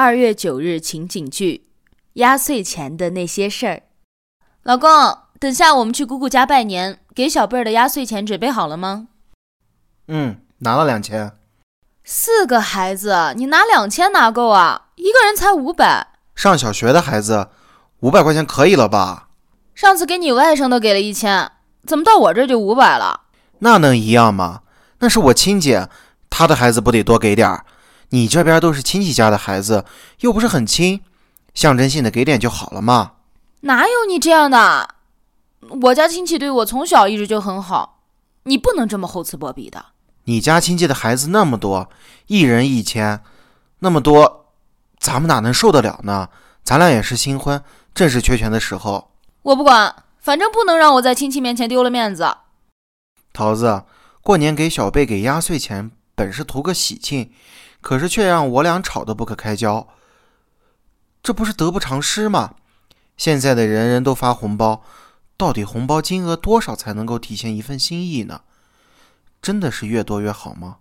二月九日情景剧：压岁钱的那些事儿。老公，等下我们去姑姑家拜年，给小辈儿的压岁钱准备好了吗？嗯，拿了两千。四个孩子，你拿两千拿够啊？一个人才五百。上小学的孩子，五百块钱可以了吧？上次给你外甥都给了一千，怎么到我这就五百了？那能一样吗？那是我亲姐，她的孩子不得多给点儿？你这边都是亲戚家的孩子，又不是很亲，象征性的给点就好了嘛。哪有你这样的？我家亲戚对我从小一直就很好，你不能这么厚此薄彼的。你家亲戚的孩子那么多，一人一千，那么多，咱们哪能受得了呢？咱俩也是新婚，正是缺钱的时候。我不管，反正不能让我在亲戚面前丢了面子。桃子，过年给小贝给压岁钱，本是图个喜庆。可是却让我俩吵得不可开交，这不是得不偿失吗？现在的人人都发红包，到底红包金额多少才能够体现一份心意呢？真的是越多越好吗？